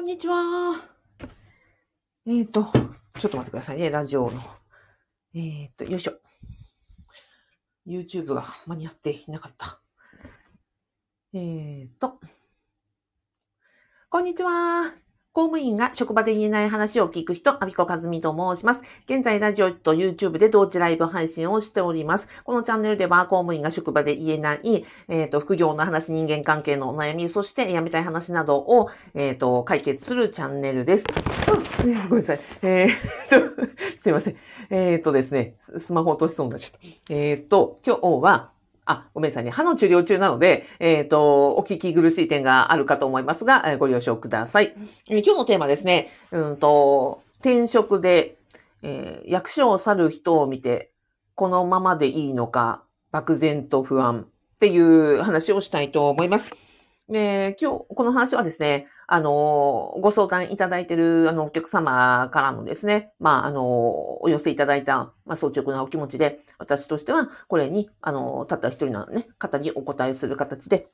こんにちは。えっ、ー、と、ちょっと待ってくださいね、ラジオの。えっ、ー、と、よいしょ。YouTube が間に合っていなかった。えっ、ー、と、こんにちは。公務員が職場で言えない話を聞く人、アビコカズミと申します。現在、ラジオと YouTube で同時ライブ配信をしております。このチャンネルでは、公務員が職場で言えない、えっ、ー、と、副業の話、人間関係のお悩み、そして辞めたい話などを、えっ、ー、と、解決するチャンネルです。うん、ごめんなさい。えー、っと、すいません。えー、っとですね、スマホ落としそうになっちゃった。えっと、今日は、あ、ごめんなさいね。歯の治療中なので、えっ、ー、と、お聞き苦しい点があるかと思いますが、えー、ご了承ください。えー、今日のテーマですね、うんと、転職で、え役所を去る人を見て、このままでいいのか、漠然と不安っていう話をしたいと思います。で、今日、この話はですね、あの、ご相談いただいている、あの、お客様からのですね、まあ、あの、お寄せいただいた、まあ、率直なお気持ちで、私としては、これに、あの、たった一人のね、方にお答えする形で、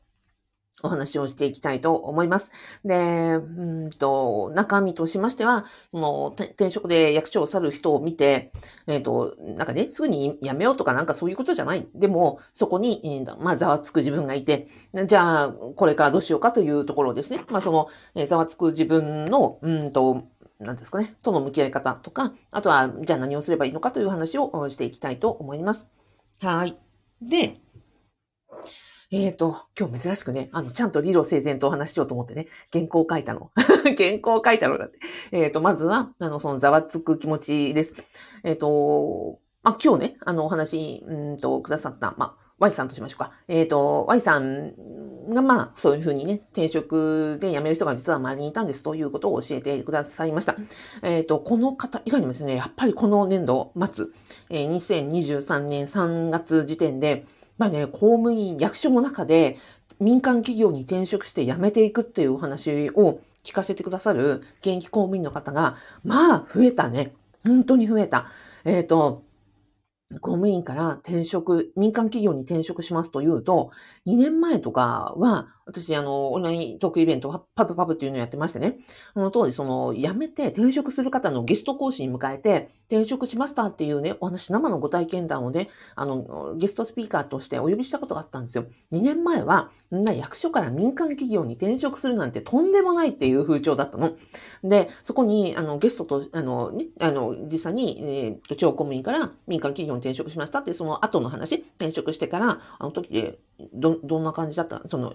お話をしていきたいと思います。で、うんと、中身としましては、その、転職で役所を去る人を見て、えっ、ー、と、なんかね、すぐに辞めようとかなんかそういうことじゃない。でも、そこに、えー、まあ、ざわつく自分がいて、じゃあ、これからどうしようかというところですね。まあ、その、えー、ざわつく自分の、うんと、なんですかね、との向き合い方とか、あとは、じゃあ何をすればいいのかという話をしていきたいと思います。はい。で、えっ、ー、と、今日珍しくね、あの、ちゃんと理路整然とお話ししようと思ってね、原稿を書いたの。原稿を書いたのだって。えっ、ー、と、まずは、あの、そのざわつく気持ちです。えっ、ー、と、まあ、今日ね、あの、お話、うんと、くださった、まあ、Y さんとしましょうか。えっ、と、Y さんが、まあ、そういうふうにね、転職で辞める人が実は周りにいたんですということを教えてくださいました。えっ、と、この方以外にもですね、やっぱりこの年度末、えー、2023年3月時点で、まあね、公務員、役所の中で民間企業に転職して辞めていくっていうお話を聞かせてくださる現役公務員の方が、まあ増えたね。本当に増えた。えっ、ー、と、公務員から転職、民間企業に転職しますというと、2年前とかは、私、あの、オンライントークイベント、パブパブっていうのをやってましてね、その当時、その、辞めて転職する方のゲスト講師に迎えて、転職しましたっていうね、お話、生のご体験談をね、あの、ゲストスピーカーとしてお呼びしたことがあったんですよ。2年前は、んな役所から民間企業に転職するなんてとんでもないっていう風潮だったの。で、そこに、あの、ゲストと、あの、ね、あの、実際に、えー、地方公務員から民間企業に転職しましたって、その後の話、転職してから、あの時で、ど、どんな感じだった？その、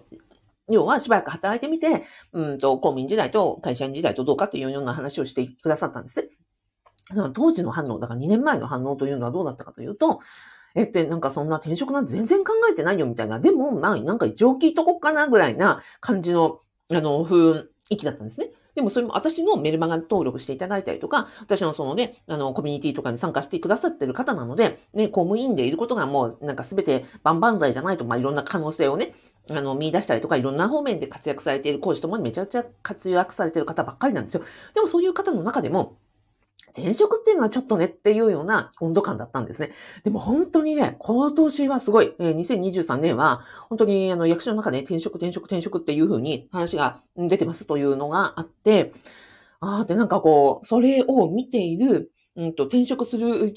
要はしばらく働いてみて、うんと、公務員時代と会社員時代とどうかというような話をしてくださったんですね。その当時の反応、だから2年前の反応というのはどうだったかというと、えって、なんかそんな転職なんて全然考えてないよみたいな。でも、まあ、なんか一応聞いとこっかなぐらいな感じの、あの、雰囲気だったんですね。でもそれも私のメルマガ登録していただいたりとか、私のそのね、あの、コミュニティとかに参加してくださってる方なので、ね、公務員でいることがもうなんか全て万々歳じゃないと、まあ、いろんな可能性をね、あの、見出したりとか、いろんな方面で活躍されている講師ともにめちゃくちゃ活躍されている方ばっかりなんですよ。でもそういう方の中でも、転職っていうのはちょっとねっていうような温度感だったんですね。でも本当にね、今年はすごい、えー、2023年は、本当にあの役所の中で転職、転職、転職っていう風に話が出てますというのがあって、ああ、で、なんかこう、それを見ている、うんと、転職する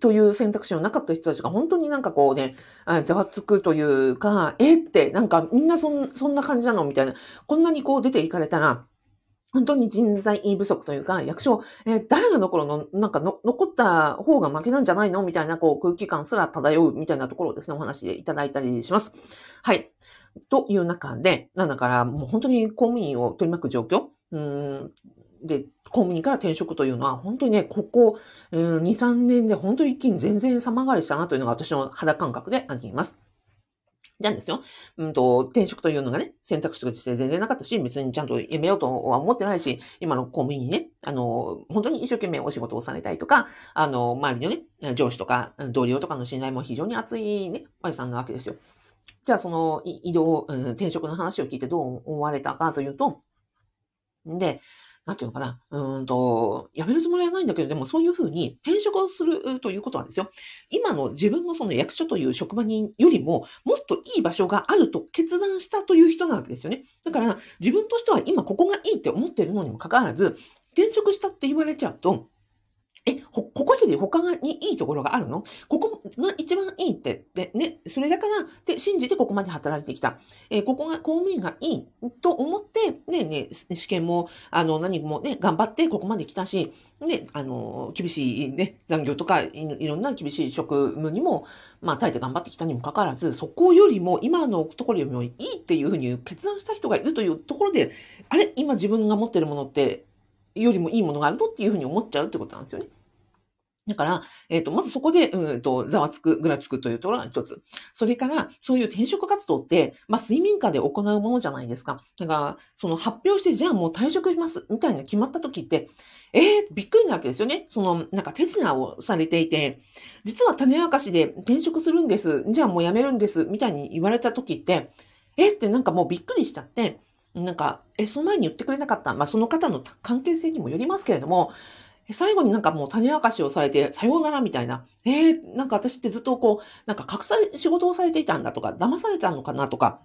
という選択肢のなかった人たちが本当になんかこうね、ざわつくというか、えって、なんかみんなそんそんな感じなのみたいな。こんなにこう出ていかれたら、本当に人材不足というか、役所、えー、誰が残るの？なんかの、残った方が負けなんじゃないの？みたいな、こう、空気感すら漂うみたいなところをですね、お話でいただいたりします。はい。という中で、なんだから、もう本当に公務員を取り巻く状況、うんで、公務員から転職というのは、本当にね、ここ、うん、2、3年で本当に一気に全然様変わりしたなというのが私の肌感覚であります。じゃあですよ。うんと、転職というのがね、選択肢として全然なかったし、別にちゃんと辞めようとは思ってないし、今の公務員にね、あの、本当に一生懸命お仕事をされたりとか、あの、周りのね、上司とか同僚とかの信頼も非常に厚いね、マリさんなわけですよ。じゃあその移動、うん、転職の話を聞いてどう思われたかというと、で、なんていうのかな、うんと、辞めるつもりはないんだけど、でもそういうふうに転職をするということなんですよ、今の自分のその役所という職場によりも、もっといい場所があると決断したという人なわけですよね。だから、自分としては今ここがいいって思ってるのにもかかわらず、転職したって言われちゃうと、え、ほ、ここより他にいいところがあるの？ここが一番いいって、で、ね、それだから、って信じてここまで働いてきた。えー、ここが公務員がいいと思って、ね、ね、試験も、あの、何もね、頑張ってここまで来たし、ね、あの、厳しいね、残業とかい、いろんな厳しい職務にも、まあ、耐えて頑張ってきたにもかかわらず、そこよりも、今のところよりもいいっていうふうに決断した人がいるというところで、あれ？今自分が持ってるものって、よりもいいものがあるのっていうふうに思っちゃうってことなんですよね。だから、えっ、ー、と、まずそこで、うんと、ざわつく、ぐらつくというところが一つ。それから、そういう転職活動って、まあ、睡眠下で行うものじゃないですか。だから、その発表して、じゃあもう退職します、みたいな決まった時って、えー、びっくりなわけですよね。その、なんか手品をされていて、実は種明かしで転職するんです、じゃあもう辞めるんです、みたいに言われた時って、えってなんかもうびっくりしちゃって、なんか、え、その前に言ってくれなかった。まあ、その方の関係性にもよりますけれども、最後になんかもう種明かしをされて、さようならみたいな。えー、なんか私ってずっとこう、なんか隠され、仕事をされていたんだとか、騙されたのかなとか、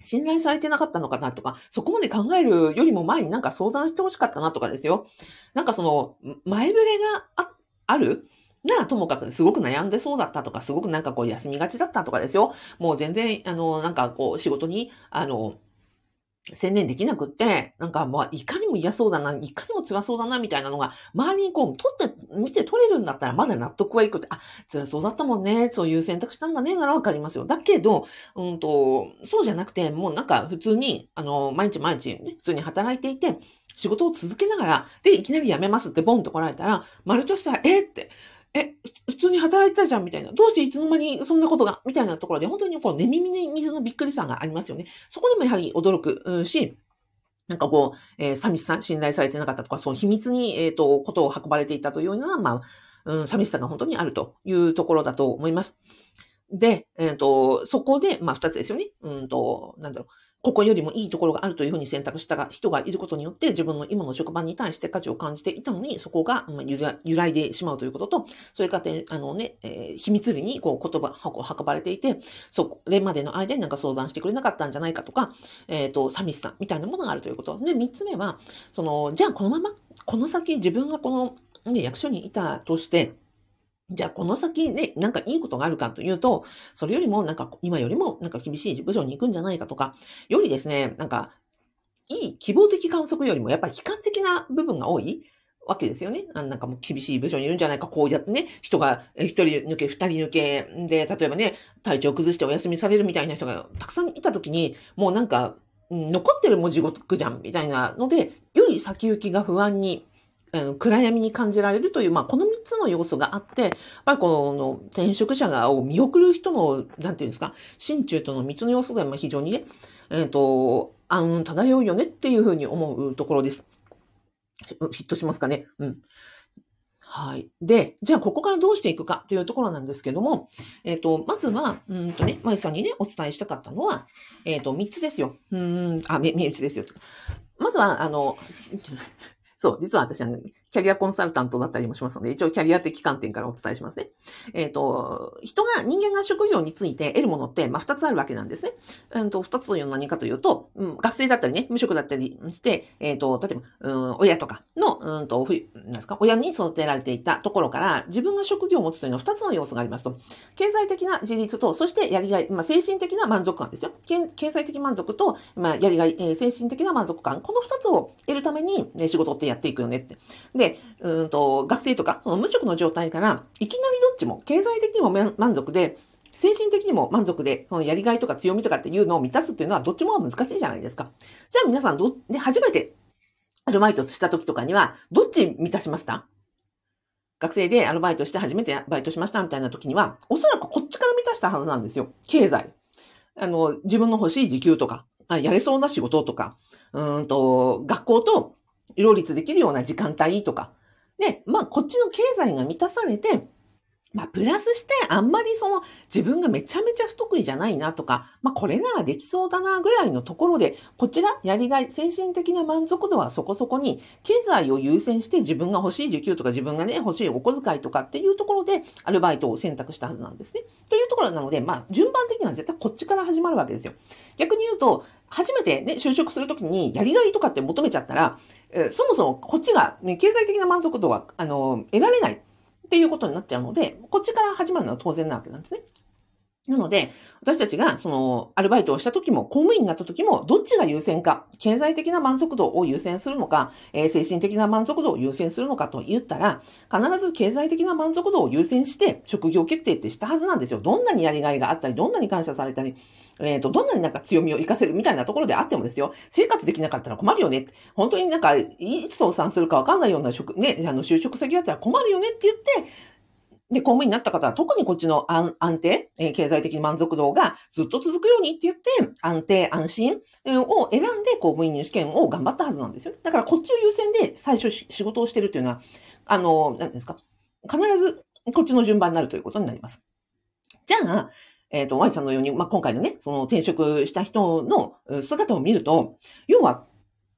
信頼されてなかったのかなとか、そこまで考えるよりも前になんか相談してほしかったなとかですよ。なんかその、前触れがあ、ある？ならともかくすごく悩んでそうだったとか、すごくなんかこう休みがちだったとかですよ。もう全然、あの、なんかこう仕事に、あの、専念できなくって、なんかまあ、いかにも嫌そうだな、いかにも辛そうだな、みたいなのが、周りにこう、取って、見て取れるんだったら、まだ納得はいくって、あ、辛そうだったもんね、そういう選択したんだね、ならわかりますよ。だけど、うんと、そうじゃなくて、もうなんか普通に、あの、毎日毎日、ね、普通に働いていて、仕事を続けながら、で、いきなり辞めますってボンと来られたら、丸としては、えって、え、普通に働いてたじゃんみたいな。どうしていつの間にそんなことがみたいなところで、本当にこう、寝耳に水のびっくりさがありますよね。そこでもやはり驚くし、なんかこう、えー、寂しさ、信頼されてなかったとか、その秘密に、えっ、ー、と、ことを運ばれていたというような、まあ、うん、寂しさが本当にあるというところだと思います。で、えっ、ー、と、そこで、まあ、二つですよね。うんと、なんだろう。ここよりもいいところがあるというふうに選択した人がいることによって、自分の今の職場に対して価値を感じていたのに、そこが揺らいでしまうということと、それから、あのね、えー、秘密裏にこう言葉を運ばれていて、それまでの間になんか相談してくれなかったんじゃないかとか、えっ、ー、と、寂しさみたいなものがあるということ。で、三つ目は、その、じゃあこのまま、この先自分がこの、ね、役所にいたとして、じゃあ、この先ね、なんかいいことがあるかというと、それよりも、なんか、今よりも、なんか厳しい部署に行くんじゃないかとか、よりですね、なんか、いい希望的観測よりも、やっぱり悲観的な部分が多いわけですよね。なんかもう厳しい部署にいるんじゃないか、こうやってね、人が一人抜け、二人抜け、で、例えばね、体調崩してお休みされるみたいな人がたくさんいたときに、もうなんか、残ってるも地獄じゃん、みたいなので、より先行きが不安にあの暗闇に感じられるという、まあ、この3つの要素があって、やっぱりこの転職者がを見送る人の、なんていうんですか、心中との3つの要素が非常にね、えっ、ー、と、暗雲漂うよねっていうふうに思うところです。ヒットしますかね。うん。はい。で、じゃあ、ここからどうしていくかというところなんですけども、えっ、ー、と、まずは、うんとね、まゆさんにね、お伝えしたかったのは、えっ、ー、と、3つですよ。うん、あ、3つですよ。まずは、あの、そう、実は私は、ね、キャリアコンサルタントだったりもしますので、一応キャリア的観点からお伝えしますね。えっ、ー、と、人が、人間が職業について得るものって、まあ、二つあるわけなんですね。うんと、二つというのは何かというと、うん、学生だったりね、無職だったりして、えっ、ー、と、例えば、うん、親とかの、うんと、ふ、なんですか、親に育てられていたところから、自分が職業を持つというのは二つの要素がありますと、経済的な自立と、そしてやりがい、まあ、精神的な満足感ですよ。経済的満足と、まあ、やりがい、えー、精神的な満足感、この二つを得るために、ね、仕事ってやっていくよねって。で、うんと、学生とか、その無職の状態から、いきなりどっちも、経済的にも満足で、精神的にも満足で、そのやりがいとか強みとかっていうのを満たすっていうのはどっちも難しいじゃないですか。じゃあ皆さんど、ね、初めてアルバイトした時とかには、どっち満たしました？学生でアルバイトして初めてバイトしましたみたいな時には、おそらくこっちから満たしたはずなんですよ。経済。あの、自分の欲しい時給とか、やれそうな仕事とか、うんと、学校と両立できるような時間帯とか。で、まあ、こっちの経済が満たされて、まあ、プラスして、あんまりその、自分がめちゃめちゃ不得意じゃないなとか、まあ、これならできそうだなぐらいのところで、こちら、やりがい、精神的な満足度はそこそこに、経済を優先して自分が欲しい受給とか自分がね、欲しいお小遣いとかっていうところで、アルバイトを選択したはずなんですね。というところなので、まあ、順番的には絶対こっちから始まるわけですよ。逆に言うと、初めてね、就職するときに、やりがいとかって求めちゃったら、えー、そもそもこっちが、ね、経済的な満足度は、あの、得られない。っていうことになっちゃうので、こっちから始まるのは当然なわけなんですね。なので、私たちが、その、アルバイトをした時も、公務員になった時も、どっちが優先か、経済的な満足度を優先するのか、えー、精神的な満足度を優先するのかと言ったら、必ず経済的な満足度を優先して、職業決定ってしたはずなんですよ。どんなにやりがいがあったり、どんなに感謝されたり、えっ、ー、と、どんなになんか強みを活かせるみたいなところであってもですよ、生活できなかったら困るよね。本当になんか、いつ倒産するかわかんないような職、ね、あの、就職先だったら困るよねって言って、で、公務員になった方は特にこっちの安定、えー、経済的満足度がずっと続くようにって言って、安定、安心を選んで公務員の試験を頑張ったはずなんですよ。だからこっちを優先で最初仕事をしてるっていうのは、あの、何ですか。必ずこっちの順番になるということになります。じゃあ、えっ、ー、と、Y さんのように、まあ、今回のね、その転職した人の姿を見ると、要は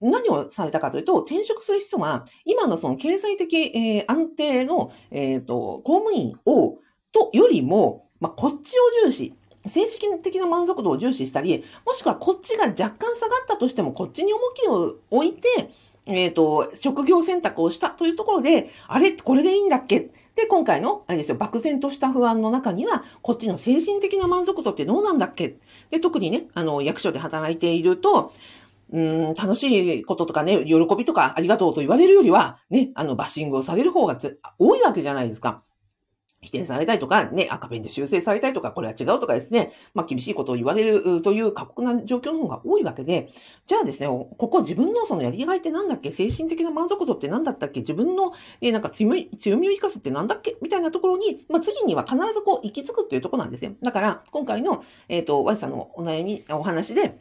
何をされたかというと、転職する人は、今のその経済的、えー、安定の、えっ、ー、と、公務員を、とよりも、まあ、こっちを重視、精神的な満足度を重視したり、もしくはこっちが若干下がったとしても、こっちに重きを置いて、えっ、ー、と、職業選択をしたというところで、あれこれでいいんだっけ？で、今回の、あれですよ、漠然とした不安の中には、こっちの精神的な満足度ってどうなんだっけ？で、特にね、あの、役所で働いていると、うん、楽しいこととかね、喜びとかありがとうと言われるよりは、ね、あの、バッシングをされる方が多いわけじゃないですか。否定されたりとか、ね、赤ペンで修正されたりとか、これは違うとかですね、まあ厳しいことを言われるという過酷な状況の方が多いわけで、じゃあですね、ここ自分のそのやりがいってなんだっけ？精神的な満足度ってなんだったっけ？自分の、ね、なんか強み強みを生かすってなんだっけ？みたいなところに、まあ次には必ずこう行き着くっていうところなんですね。だから、今回の、えっ、ー、と、ワイさんのお悩み、お話で、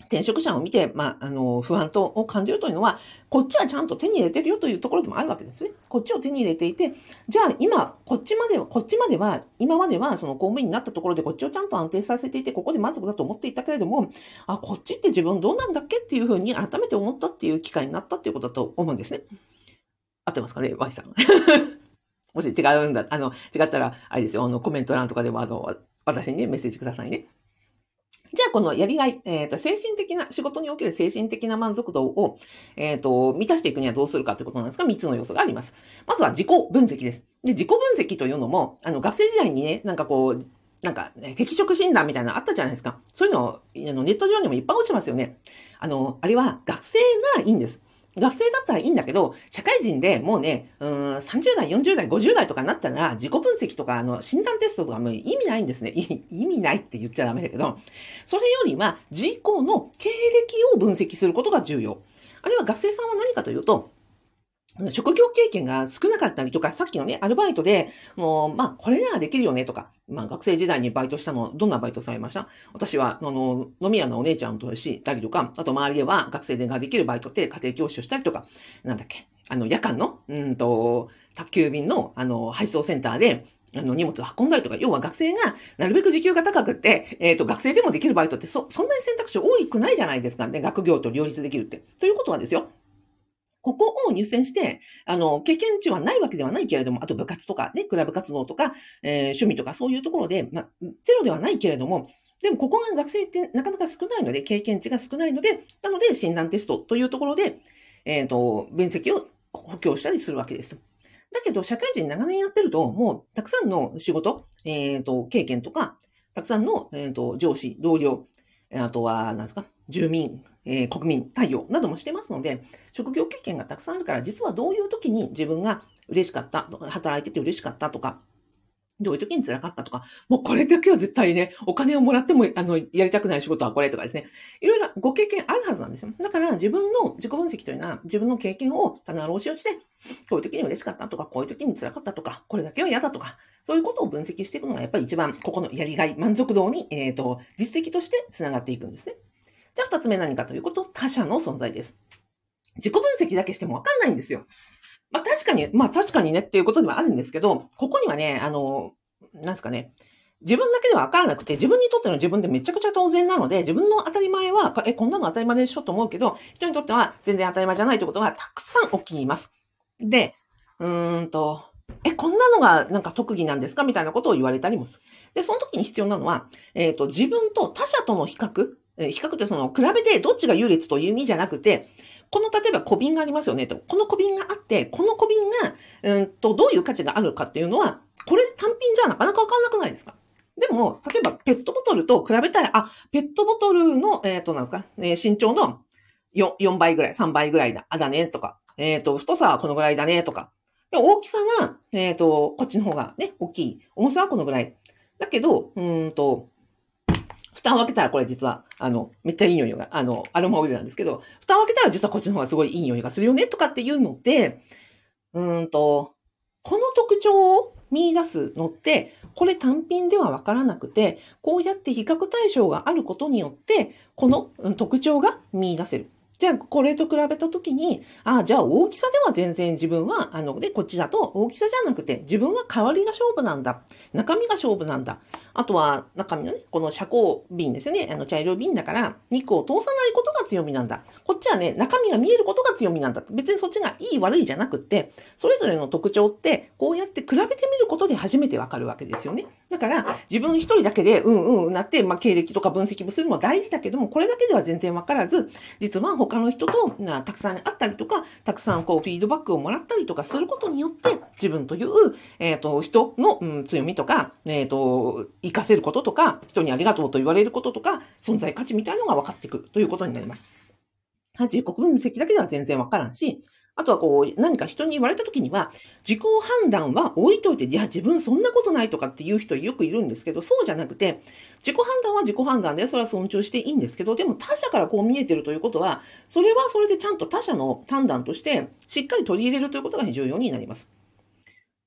転職者を見て、まあ、あの、不安とを感じるというのは、こっちはちゃんと手に入れてるよというところでもあるわけですね。こっちを手に入れていて、じゃあ今、こっちまでは、こっちまでは、今まではその公務員になったところでこっちをちゃんと安定させていて、ここで満足だと思っていたけれども、あ、こっちって自分どうなんだっけっていうふうに改めて思ったっていう機会になったっていうことだと思うんですね。合ってますかね ?Y さん。もし違うんだ、あの、違ったら、あれですよ、あの、コメント欄とかでも、あの、私にね、メッセージくださいね。じゃあ、このやりがい、えっ、ー、と、精神的な、仕事における精神的な満足度を、えっ、ー、と、満たしていくにはどうするかということなんですが、3つの要素があります。まずは自己分析です。で、自己分析というのも、あの、学生時代にね、なんかこう、なんか、ね、適職診断みたいなのあったじゃないですか。そういうの、あのネット上にもいっぱい落ちますよね。あの、あれは学生がいいんです。学生だったらいいんだけど、社会人でもうね、うん、30代、40代、50代とかになったら、自己分析とか、あの、診断テストとかも意味ないんですね。意味ないって言っちゃダメだけど、それよりは、自己の経歴を分析することが重要。あるいは学生さんは何かというと、職業経験が少なかったりとか、さっきのね、アルバイトで、もう、まあ、これならできるよねとか、まあ、学生時代にバイトしたの、どんなバイトされました？私は、あの、飲み屋のお姉ちゃんとしたりとか、あと周りでは学生でができるバイトって家庭教師をしたりとか、なんだっけ、あの、夜間の、うんと、宅急便の、あの、配送センターで、あの、荷物を運んだりとか、要は学生がなるべく時給が高くって、えっ、ー、と、学生でもできるバイトってそ、そんなに選択肢多くないじゃないですかね。学業と両立できるって。ということはですよ。ここを入選して、あの、経験値はないわけではないけれども、あと部活とかね、クラブ活動とか、えー、趣味とかそういうところで、まあ、ゼロではないけれども、でもここが学生ってなかなか少ないので、経験値が少ないので、なので診断テストというところで、えっ、ー、と、分析を補強したりするわけです。だけど、社会人長年やってると、もうたくさんの仕事、えっ、ー、と、経験とか、たくさんの、えっ、と、上司、同僚、あとは、なんですか、住民、えー、国民対応などもしてますので、職業経験がたくさんあるから、実はどういう時に自分が嬉しかった、働いてて嬉しかったとか、どういう時に辛かったとか、もうこれだけは絶対ね、お金をもらっても、あの、やりたくない仕事はこれとかですね。いろいろご経験あるはずなんですよ。だから自分の自己分析というのは、自分の経験を棚卸しをして、こういう時に嬉しかったとか、こういう時に辛かったとか、これだけは嫌だとか、そういうことを分析していくのがやっぱり一番、ここのやりがい、満足度に、えっ、ー、と、実績として繋がっていくんですね。じゃあ二つ目何かということ、他者の存在です。自己分析だけしてもわかんないんですよ。まあ確かに、まあ確かにねっていうことではあるんですけど、ここにはね、あの、なんですかね、自分だけでは分からなくて、自分にとっての自分ってめちゃくちゃ当然なので、自分の当たり前は、え、こんなの当たり前でしょと思うけど、人にとっては全然当たり前じゃないということがたくさん起きます。で、うーんと、え、こんなのがなんか特技なんですか？みたいなことを言われたりもする。で、その時に必要なのは、えっ、ー、と、自分と他者との比較、え、比較ってその、比べてどっちが優劣という意味じゃなくて、この例えば小瓶がありますよねと。この小瓶があって、この小瓶が、うんと、どういう価値があるかっていうのは、これ単品じゃなかなかわかんなくないですか？でも、例えばペットボトルと比べたら、あ、ペットボトルの、えっ、ー、と、なんか、えー、身長の 4, 4倍ぐらい、3倍ぐらいだ、あだね、とか、えっ、ー、と、太さはこのぐらいだね、とか。大きさは、えっ、と、こっちの方がね、大きい。重さはこのぐらい。だけど、うんと、蓋を開けたらこれ実は、あの、めっちゃいい匂いが、あの、アロマオイルなんですけど、蓋を開けたら実はこっちの方がすごいいい匂いがするよね、とかっていうので、うんと、この特徴を見出すのって、これ単品ではわからなくて、こうやって比較対象があることによって、この特徴が見出せる。じゃあ、これと比べたときに、ああ、じゃあ大きさでは全然自分は、あの、で、こっちだと大きさじゃなくて、自分は代わりが勝負なんだ。中身が勝負なんだ。あとは、中身のね、この遮光瓶ですよね。あの、茶色瓶だから、日光を通さないことが強みなんだ。こっちはね、中身が見えることが強みなんだ。別にそっちがいい悪いじゃなくって、それぞれの特徴って、こうやって比べてみることで初めてわかるわけですよね。だから、自分一人だけで、うんうんなって、まあ、経歴とか分析もするのも大事だけども、これだけでは全然わからず、実は他他の人となたくさんあったりとか、たくさんこうフィードバックをもらったりとかすることによって、自分という、えっ、ー、と、人の、うん、強みとか、えっ、ー、と、活かせることとか、人にありがとうと言われることとか、存在価値みたいなのが分かってくるということになります。自己分析だけでは全然わからんし、あとはこう、何か人に言われた時には、自己判断は置いといて、いや、自分そんなことないとかっていう人よくいるんですけど、そうじゃなくて、自己判断は自己判断で、それは尊重していいんですけど、でも他者からこう見えてるということは、それはそれでちゃんと他者の判断として、しっかり取り入れるということが重要になります。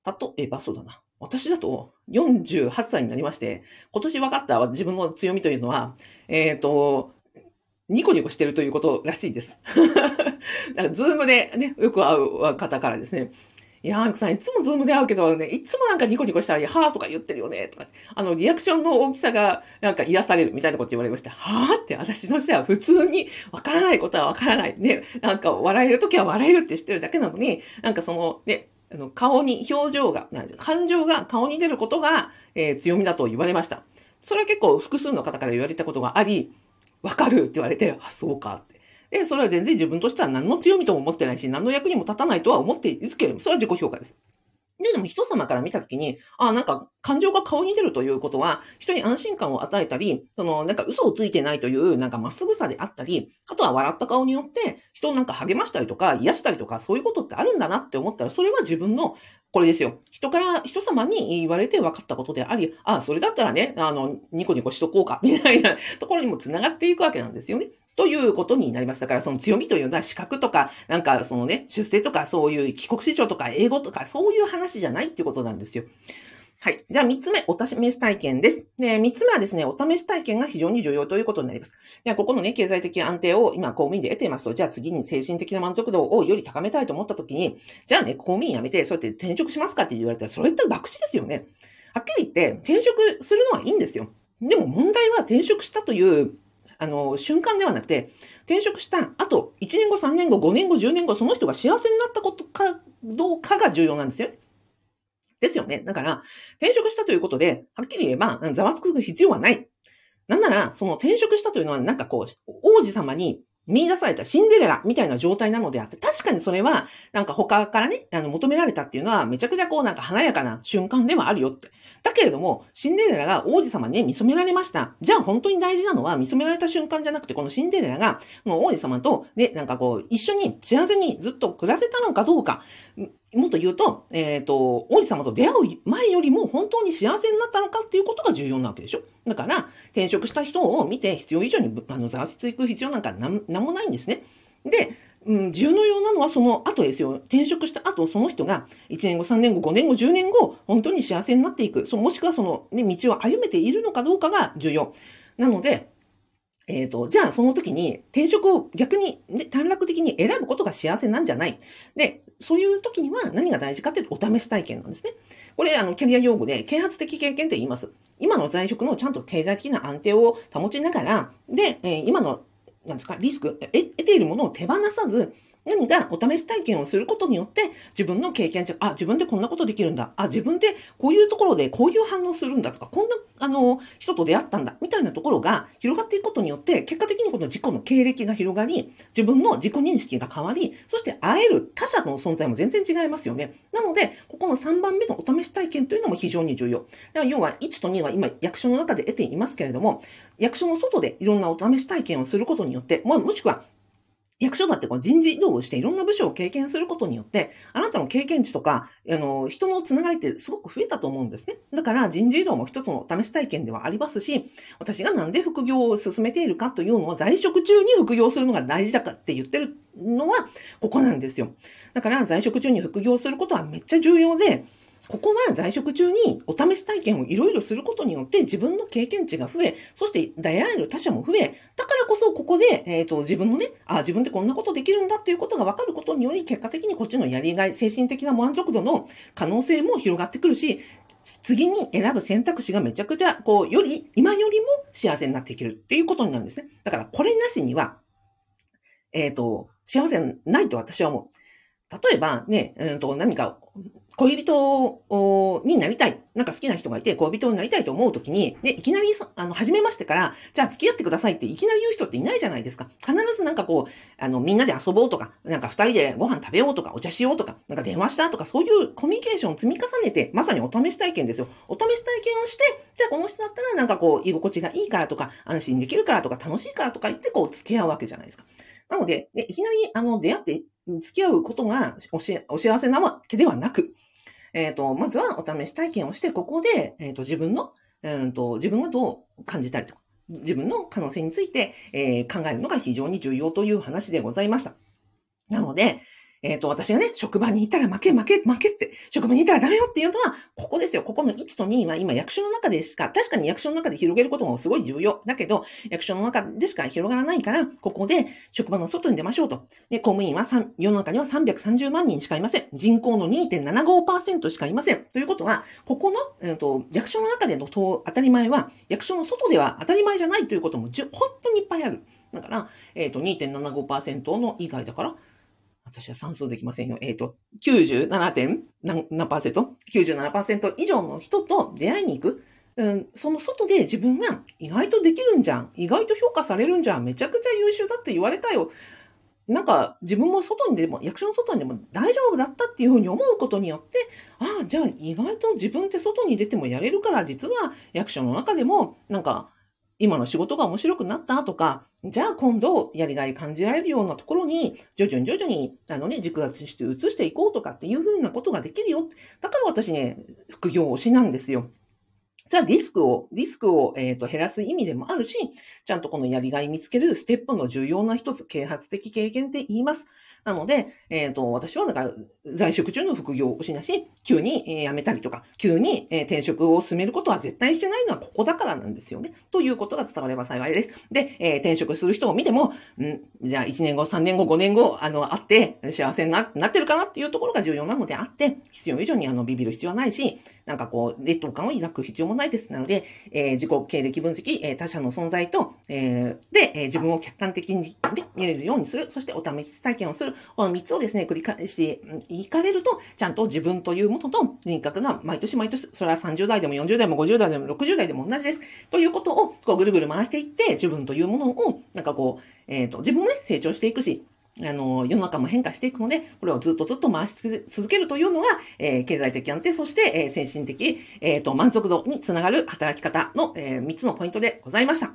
例えば、そうだな。私だと48歳になりまして、今年分かった自分の強みというのは、えっ、ー、と、ニコニコしてるということらしいです。だからズームでね、よく会う方からですね、いやー、さん、いつもズームで会うけどね、いつもなんかニコニコしたら、はーとか言ってるよね、とか、あの、リアクションの大きさが、なんか癒されるみたいなこと言われまして、はーって私としては普通にわからないことはわからない。ね、なんか笑えるときは笑えるってしてるだけなのに、なんかその、ね、あの顔に表情が、感情が顔に出ることが、えー、強みだと言われました。それは結構複数の方から言われたことがあり、わかるって言われて、あ、そうかって。で、それは全然自分としては何の強みとも思ってないし、何の役にも立たないとは思っているけれども、それは自己評価です。で、でも人様から見たときに、あなんか感情が顔に出るということは、人に安心感を与えたり、その、なんか嘘をついてないという、なんかまっすぐさであったり、あとは笑った顔によって、人をなんか励ましたりとか、癒したりとか、そういうことってあるんだなって思ったら、それは自分の、これですよ。人から、人様に言われて分かったことであり、ああ、それだったらね、あの、ニコニコしとこうか、みたいなところにも繋がっていくわけなんですよね。ということになりましたから、その強みというのは資格とか、なんかそのね、出世とかそういう帰国子女とか英語とかそういう話じゃないっていうことなんですよ。はい。じゃあ、三つ目、お試し体験です。で、三つ目はですね、お試し体験が非常に重要ということになります。では、ここのね、経済的安定を今、公務員で得ていますと、じゃあ次に精神的な満足度をより高めたいと思ったときに、じゃあね、公務員辞めて、そうやって転職しますかって言われたら、それって博打ですよね。はっきり言って、転職するのはいいんですよ。でも問題は転職したというあの、瞬間ではなくて、転職した後、1年後、3年後、5年後、10年後、その人が幸せになったことかどうかが重要なんですよ。ですよね。だから、転職したということで、はっきり言えば、ざわつく必要はない。なんなら、その転職したというのは、なんかこう、王子様に見出されたシンデレラみたいな状態なのであって、確かにそれは、なんか他からね、あの、求められたっていうのは、めちゃくちゃこう、なんか華やかな瞬間ではあるよって。だけれども、シンデレラが王子様に、ね、見初められました。じゃあ本当に大事なのは、見初められた瞬間じゃなくて、このシンデレラが、もう王子様と、ね、なんかこう、一緒に幸せにずっと暮らせたのかどうか。もっと言うと、えっ、ー、と、王子様と出会う前よりも本当に幸せになったのかっていうことが重要なわけでしょ。だから、転職した人を見て必要以上にあのざわつく必要なんかなんもないんですね。で、うん、重要なのはその後ですよ。転職した後、その人が1年後、3年後、5年後、10年後、本当に幸せになっていく。そもしくはその、ね、道を歩めているのかどうかが重要。なので、えっ、と、じゃあその時に転職を逆に、ね、短絡的に選ぶことが幸せなんじゃない。で、そういう時には何が大事かっていうとお試し体験なんですね。これ、あの、キャリア用語で啓発的経験って言います。今の在職のちゃんと経済的な安定を保ちながら、で、えー、今の、なんですか、リスク、得ているものを手放さず、何かお試し体験をすることによって、自分の経験値、あ、自分でこんなことできるんだ。あ、自分でこういうところでこういう反応するんだとか、こんな、あの、人と出会ったんだ。みたいなところが広がっていくことによって、結果的にこの自己の経歴が広がり、自分の自己認識が変わり、そして会える他者の存在も全然違いますよね。なので、ここの3番目のお試し体験というのも非常に重要。だから要は1と2は今役所の中で得ていますけれども、役所の外でいろんなお試し体験をすることによって、もしくは役所だってこう人事異動をしていろんな部署を経験することによって、あなたの経験値とか、あの、人のつながりってすごく増えたと思うんですね。だから人事異動も一つの試し体験ではありますし、私がなんで副業を進めているかというのは、在職中に副業するのが大事だかって言ってるのは、ここなんですよ。だから在職中に副業することはめっちゃ重要で、ここは在職中にお試し体験をいろいろすることによって自分の経験値が増え、そして出会える他者も増え、だからこそここで、えっ、ー、と、自分のね、あ、自分ってこんなことできるんだっていうことが分かることにより、結果的にこっちのやりがい、精神的な満足度の可能性も広がってくるし、次に選ぶ選択肢がめちゃくちゃ、こう、より、今よりも幸せになっていけるっていうことになるんですね。だから、これなしには、えっ、ー、と、幸せないと私は思う。例えばね、うんと何か恋人になりたい。なんか好きな人がいて、恋人になりたいと思うときに、で、いきなり、あの、初めましてから、じゃあ付き合ってくださいっていきなり言う人っていないじゃないですか。必ずなんかこう、あの、みんなで遊ぼうとか、なんか二人でご飯食べようとか、お茶しようとか、なんか電話したとか、そういうコミュニケーションを積み重ねて、まさにお試し体験ですよ。お試し体験をして、じゃあこの人だったらなんかこう、居心地がいいからとか、安心できるからとか、楽しいからとか言って、こう、付き合うわけじゃないですか。なので、いきなり、あの、出会って、付き合うことがお幸せなわけではなく、えっ、ー、と、まずはお試し体験をして、ここで、えっ、ー、と、自分の、うんと、自分がどう感じたりとか、自分の可能性について、えー、考えるのが非常に重要という話でございました。なので、えっ、ー、と、私がね、職場にいたら負け、負け、負けって、職場にいたらダメよっていうのは、ここですよ。ここの1と2は今役所の中でしか、確かに役所の中で広げることもすごい重要。だけど、役所の中でしか広がらないから、ここで職場の外に出ましょうと。で、公務員は世の中には330万人しかいません。人口の2.75%しかいません。ということは、ここの、えーと、役所の中での当たり前は、役所の外では当たり前じゃないということも本当にいっぱいある。だから、えっ、ー、と、2.75%の以外だから、私は算数できませんよ。えっ、ー、と、97. 点何何パーセント ?97% 以上の人と出会いに行く。うん、その外で自分が意外とできるんじゃん。意外と評価されるんじゃん。めちゃくちゃ優秀だって言われたよ。なんか自分も外にでも、役所の外にでも大丈夫だったっていうふうに思うことによって、ああ、じゃあ意外と自分って外に出てもやれるから、実は役所の中でも、なんか今の仕事が面白くなったとか、じゃあ今度やりがい感じられるようなところに、徐々に徐々に、あのね、軸がして移していこうとかっていうふうなことができるよ。だから私ね、副業推しなんですよ。じゃあリスクを、リスクを、えーと、減らす意味でもあるし、ちゃんとこのやりがい見つけるステップの重要な一つ、啓発的経験って言います。なので、えっ、ー、と、私はだか在職中の副業をしなし、急に、えー、辞めたりとか、急に、えー、転職を進めることは絶対してないのはここだからなんですよね。ということが伝われば幸いです。で、えー、転職する人を見ても、んじゃあ1年後、3年後、5年後、あの、会って幸せになってるかなっていうところが重要なのであって、必要以上にあの、ビビる必要はないし、なんかこう、劣等感を抱く必要もないです。なので、えー、自己経歴分析、えー、他者の存在と、えー、で、えー、自分を客観的に見れるようにする。そしてお試し体験をする。この3つをですね、繰り返していかれると、ちゃんと自分というものと輪郭が毎年毎年、それは30代でも40代も50代でも60代でも同じです。ということを、こうぐるぐる回していって、自分というものを、なんかこう、えっ、ー、と、自分もね、成長していくし、あの、世の中も変化していくので、これをずっとずっと回し続けるというのが、えー、経済的安定、そして、えー、精神的、えっ、ー、と、満足度につながる働き方の、えー、3つのポイントでございました。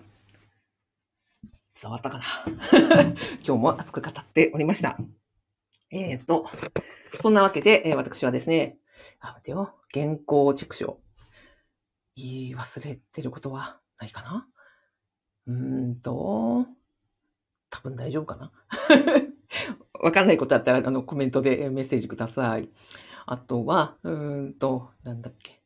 伝わったかな？今日も熱く語っておりました。えっ、ー、と、そんなわけで、えー、私はですね、あ、待てよ、原稿チェックしよう。言い忘れてることはないかな？うーんと、多分大丈夫かな？わかんないことあったら、あの、コメントでメッセージください。あとは、うんと、なんだっけ。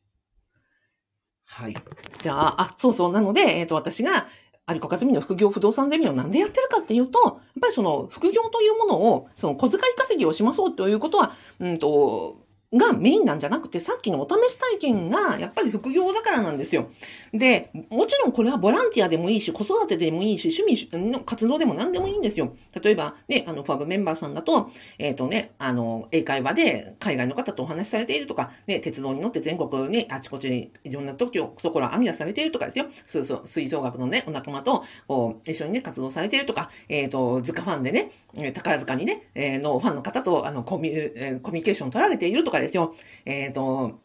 はい。じゃあ、あ、そうそう。なので、えっ、ー、と、私が、有子和美の副業不動産ゼミをなんでやってるかっていうと、やっぱりその副業というものを、その小遣い稼ぎをしましょうということは、うんと、がメインなんじゃなくて、さっきのお試し体験がやっぱり副業だからなんですよ。で、もちろんこれはボランティアでもいいし、子育てでもいいし、趣味の活動でも何でもいいんですよ。例えば、ね、あの、ファブメンバーさんだと、えっ、ー、とね、あの、英会話で海外の方とお話しされているとか、ね、鉄道に乗って全国にあちこちにいろんな時を、ところを編み出されているとかですよ。そうそう、吹奏楽のね、お仲間と、こう、一緒にね、活動されているとか、えっ、ー、と、塚ファンでね、宝塚にね、えー、のファンの方と、あの、コミュ、コミュニケーション取られているとかですよ。えっ、ー、と、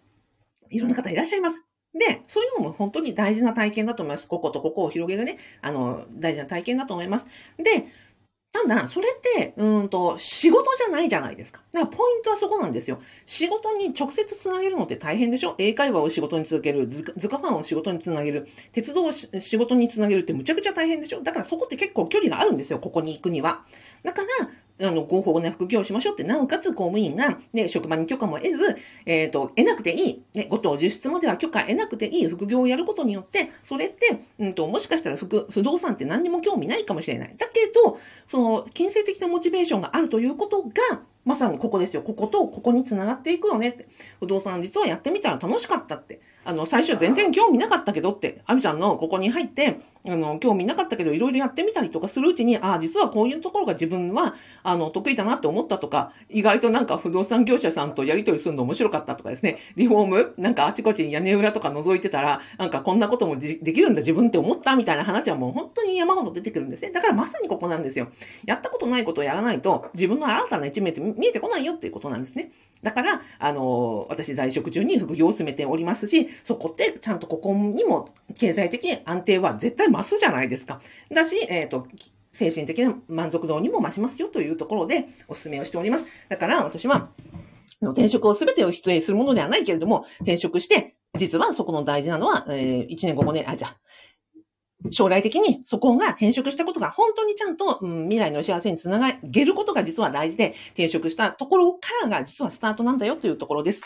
いろんな方いらっしゃいます。で、そういうのも本当に大事な体験だと思います。こことここを広げるね、あの、大事な体験だと思います。で、ただ、それって、うんと、仕事じゃないじゃないですか。だから、ポイントはそこなんですよ。仕事に直接つなげるのって大変でしょ？英会話を仕事に続ける、図鑑ファンを仕事につなげる、鉄道を仕事につなげるってむちゃくちゃ大変でしょ？だからそこって結構距離があるんですよ、ここに行くには。だから、あの、合法な副業をしましょうって、なおかつ公務員が、ね、職場に許可も得ず、えっ、ー、と、得なくていい、ね、ご当実質までは許可得なくていい副業をやることによって、それって、うんと、もしかしたら不不動産って何にも興味ないかもしれない。だけど、その、金銭的なモチベーションがあるということが、まさにここですよ。こことここに繋がっていくよねって。不動産実はやってみたら楽しかったって。あの、最初全然興味なかったけどって、アミちゃんのここに入って、あの、興味なかったけど、いろいろやってみたりとかするうちに、ああ、実はこういうところが自分は、あの、得意だなって思ったとか、意外となんか不動産業者さんとやり取りするの面白かったとかですね、リフォームなんかあちこちに屋根裏とか覗いてたら、なんかこんなこともできるんだ自分って思ったみたいな話はもう本当に山ほど出てくるんですね。だからまさにここなんですよ。やったことないことをやらないと、自分の新たな一面って見えてこないよっていうことなんですね。だから、あの、私在職中に副業を進めておりますし、そこってちゃんとここにも経済的安定は絶対増すじゃないですか。だし、えっ、ー、と、精神的な満足度にも増しますよというところでお勧めをしております。だから私は、転職を全てを否定するものではないけれども、転職して、実はそこの大事なのは、えー、1年後5年、あ、じゃあ、将来的にそこが転職したことが本当にちゃんと、うん、未来の幸せにつなげることが実は大事で、転職したところからが実はスタートなんだよというところです。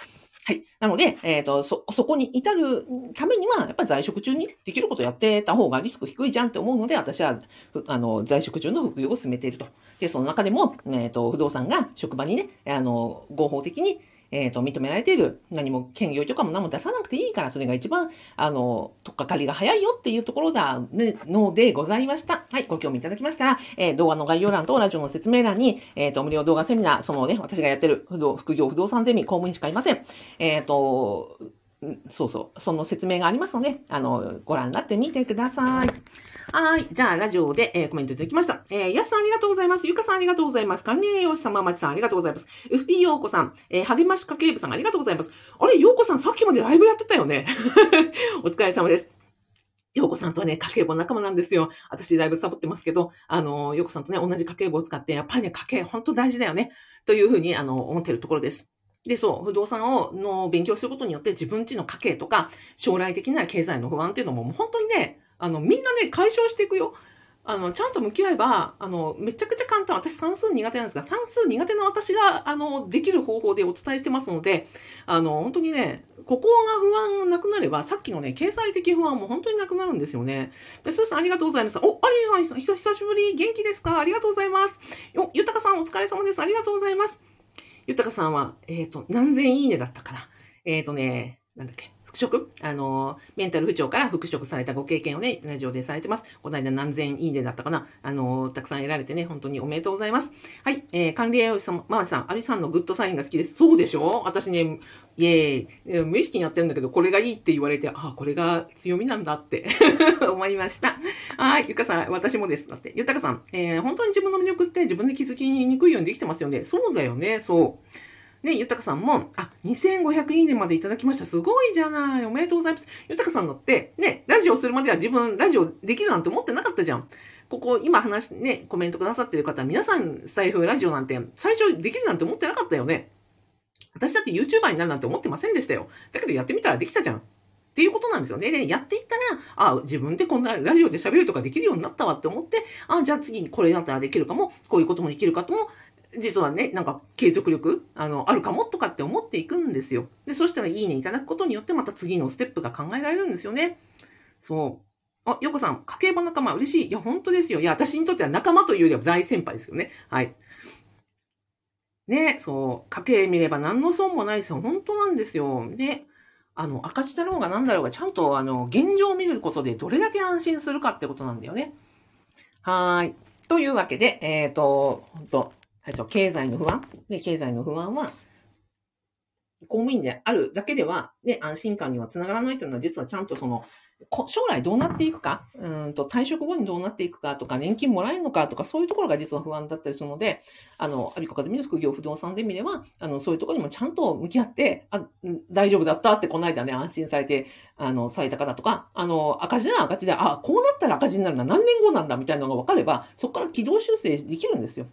はい。なので、えっ、ー、と、そ、そこに至るためには、やっぱり在職中にできることやってた方がリスク低いじゃんって思うので、私は、あの、在職中の副業を進めていると。で、その中でも、えっ、ー、と、不動産が職場にね、あの、合法的に、えっ、ー、と、認められている、何も兼業許可も何も出さなくていいから、それが一番、あの、とっかかりが早いよっていうところだ、ね、のでございました。はい、ご興味いただきましたら、えー、動画の概要欄とラジオの説明欄に、えっ、ー、と、無料動画セミナー、そのね、私がやってる不動、副業不動産ゼミ、公務員しかいません。えっ、と、そうそう、その説明がありますので、あの、ご覧になってみてください。はい。じゃあ、ラジオで、えー、コメントいただきました。えー、やすさんありがとうございます。ゆかさんありがとうございます。かねえよしさまちさんありがとうございます。FP ようこさん、えー、励まし家系部さんありがとうございます。あれ、ようこさんさっきまでライブやってたよね。お疲れ様です。ようこさんとはね、家計簿仲間なんですよ。私、だいぶサボってますけど、あの、ようこさんとね、同じ家計簿を使って、やっぱりね、家計、本当大事だよね。というふうに、あの、思ってるところです。で、そう、不動産を、の勉強することによって自分ちの家計とか、将来的な経済の不安っていうのも、もう本当にね、あの、みんなね、解消していくよ。あの、ちゃんと向き合えば、あの、めちゃくちゃ簡単。私算数苦手なんですが、算数苦手な私が、あの、できる方法でお伝えしてますので、あの、本当にね、ここが不安なくなれば、さっきのね、経済的不安も本当になくなるんですよね。で、スーさんありがとうございます。お、ありがとうございます。久しぶり、元気ですか？ありがとうございます。よ、ゆたかさんお疲れ様です。ありがとうございます。ゆたかさんは、えっ、ー、と、何千いいねだったかな。えっ、ー、とね、なんだっけ。職、あの、メンタル不調から復職されたご経験をね、ラジオでされてます。この間何千いいねだったかな？あの、たくさん得られてね、本当におめでとうございます。はい、えー、管理栄養士さん、ママさん、アリさんのグッドサインが好きです。そうでしょ？私ね、イェーイ。無意識にやってるんだけど、これがいいって言われて、あ、これが強みなんだって 思いました。はい、ゆかさん、私もです。だって、ゆたかさん、えー、本当に自分の魅力って自分で気づきにくいようにできてますよね。そうだよね、そう。ね、ゆたかさんも、あ、2500いいねまでいただきました。すごいじゃない。おめでとうございます。ゆたかさんだって、ね、ラジオするまでは自分、ラジオできるなんて思ってなかったじゃん。ここ、今話、ね、コメントくださってる方、皆さん、スタイフ、ラジオなんて、最初できるなんて思ってなかったよね。私だって YouTuber になるなんて思ってませんでしたよ。だけどやってみたらできたじゃん。っていうことなんですよね。で、やっていったら、あ、自分でこんなラジオで喋るとかできるようになったわって思って、あ、じゃあ次にこれだったらできるかも、こういうこともできるかとも、実はね、なんか継続力、あの、あるかもとかって思っていくんですよ。で、そしたらいいねいただくことによってまた次のステップが考えられるんですよね。そう。あ、ヨコさん、家計簿仲間嬉しい。いや、本当ですよ。いや、私にとっては仲間というよりは大先輩ですよね。はい。ね、そう、家計見れば何の損もないですよ。本当なんですよ。ね。あの、赤字だろうが何だろうが、ちゃんと、あの、現状を見ることでどれだけ安心するかってことなんだよね。はい。というわけで、えっ、ー、と、本当はい、経済の不安。で、経済の不安は、公務員であるだけでは、ね、安心感にはつながらないというのは、実はちゃんとその、将来どうなっていくか、うんと退職後にどうなっていくかとか、年金もらえるのかとか、そういうところが実は不安だったりするので、あの、アビコカズミの副業不動産で見れば、あの、そういうところにもちゃんと向き合って、あ、大丈夫だったってこの間ね、安心されて、あの、された方とか、あの、赤字なら赤字で、あ、こうなったら赤字になるのは何年後なんだみたいなのが分かれば、そこから軌道修正できるんですよ。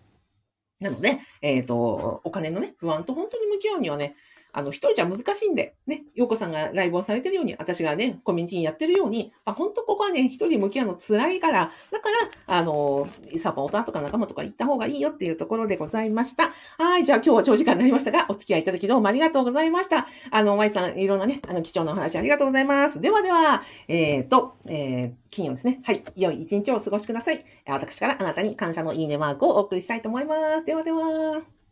なので、えっ、ー、と、お金のね、不安と本当に向き合うにはね、あの、一人じゃ難しいんで、ね、洋子さんがライブをされてるように、私がね、コミュニティにやってるように、まあ、本当ここはね、一人向き合うの辛いから、だから、あの、サポーターとか仲間とか行った方がいいよっていうところでございました。はい、じゃあ今日は長時間になりましたが、お付き合いいただきどうもありがとうございました。あの、まいさん、いろんなね、あの、貴重なお話ありがとうございます。ではでは、えっ、ー、と、えー、金曜ですね。はい、良い一日をお過ごしください。私からあなたに感謝のいいねマークをお送りしたいと思います。ではでは。